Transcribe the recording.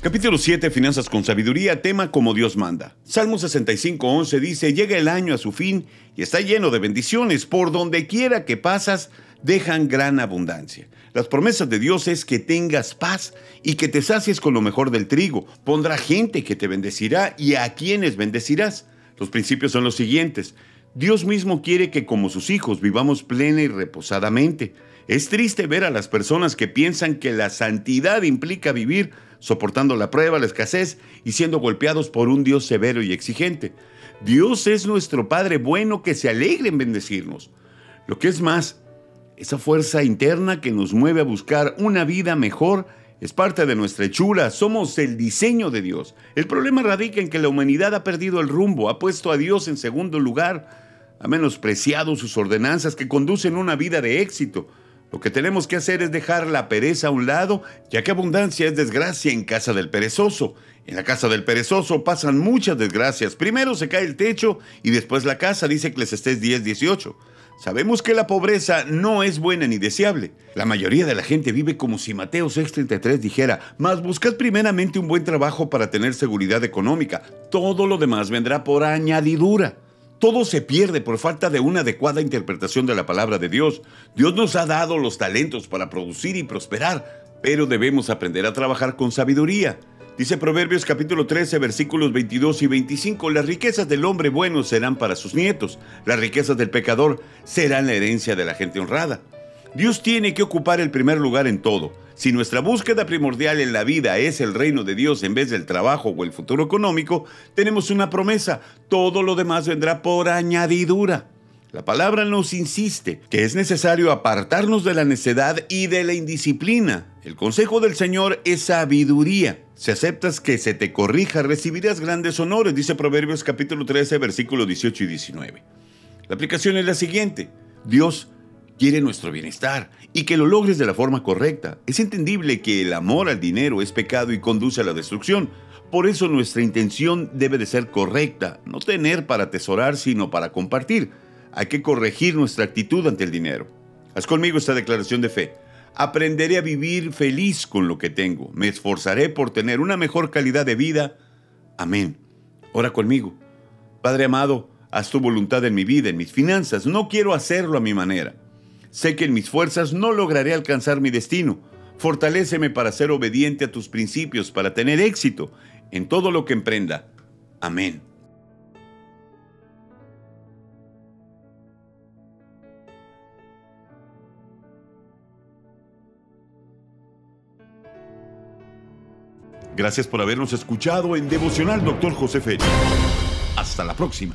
Capítulo 7, Finanzas con Sabiduría, tema como Dios manda. Salmo 65, 11 dice, llega el año a su fin y está lleno de bendiciones. Por donde quiera que pasas, dejan gran abundancia. Las promesas de Dios es que tengas paz y que te sacies con lo mejor del trigo. Pondrá gente que te bendecirá y a quienes bendecirás. Los principios son los siguientes. Dios mismo quiere que como sus hijos vivamos plena y reposadamente. Es triste ver a las personas que piensan que la santidad implica vivir soportando la prueba, la escasez y siendo golpeados por un Dios severo y exigente. Dios es nuestro Padre bueno que se alegre en bendecirnos. Lo que es más, esa fuerza interna que nos mueve a buscar una vida mejor es parte de nuestra hechura, somos el diseño de Dios. El problema radica en que la humanidad ha perdido el rumbo, ha puesto a Dios en segundo lugar, ha menospreciado sus ordenanzas que conducen una vida de éxito. Lo que tenemos que hacer es dejar la pereza a un lado, ya que abundancia es desgracia en casa del perezoso. En la casa del perezoso pasan muchas desgracias. Primero se cae el techo y después la casa, dice Eclesiastés 10, 18. Sabemos que la pobreza no es buena ni deseable. La mayoría de la gente vive como si Mateo 6:33 dijera, mas buscad primeramente un buen trabajo para tener seguridad económica. Todo lo demás vendrá por añadidura. Todo se pierde por falta de una adecuada interpretación de la palabra de Dios. Dios nos ha dado los talentos para producir y prosperar, pero debemos aprender a trabajar con sabiduría. Dice Proverbios capítulo 13 versículos 22 y 25, las riquezas del hombre bueno serán para sus nietos, las riquezas del pecador serán la herencia de la gente honrada. Dios tiene que ocupar el primer lugar en todo. Si nuestra búsqueda primordial en la vida es el reino de Dios en vez del trabajo o el futuro económico, tenemos una promesa. Todo lo demás vendrá por añadidura. La palabra nos insiste que es necesario apartarnos de la necedad y de la indisciplina. El consejo del Señor es sabiduría. Si aceptas que se te corrija, recibirás grandes honores, dice Proverbios capítulo 13, versículos 18 y 19. La aplicación es la siguiente. Dios quiere nuestro bienestar y que lo logres de la forma correcta. Es entendible que el amor al dinero es pecado y conduce a la destrucción. Por eso nuestra intención debe de ser correcta, no tener para atesorar, sino para compartir. Hay que corregir nuestra actitud ante el dinero. Haz conmigo esta declaración de fe. Aprenderé a vivir feliz con lo que tengo. Me esforzaré por tener una mejor calidad de vida. Amén. Ora conmigo. Padre amado, haz tu voluntad en mi vida, en mis finanzas. No quiero hacerlo a mi manera. Sé que en mis fuerzas no lograré alcanzar mi destino. Fortaléceme para ser obediente a tus principios, para tener éxito en todo lo que emprenda. Amén. Gracias por habernos escuchado en Devocional Dr. José Félix. Hasta la próxima.